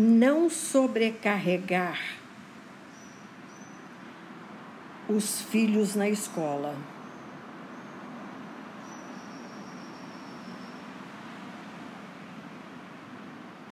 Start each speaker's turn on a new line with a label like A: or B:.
A: não sobrecarregar os filhos na escola.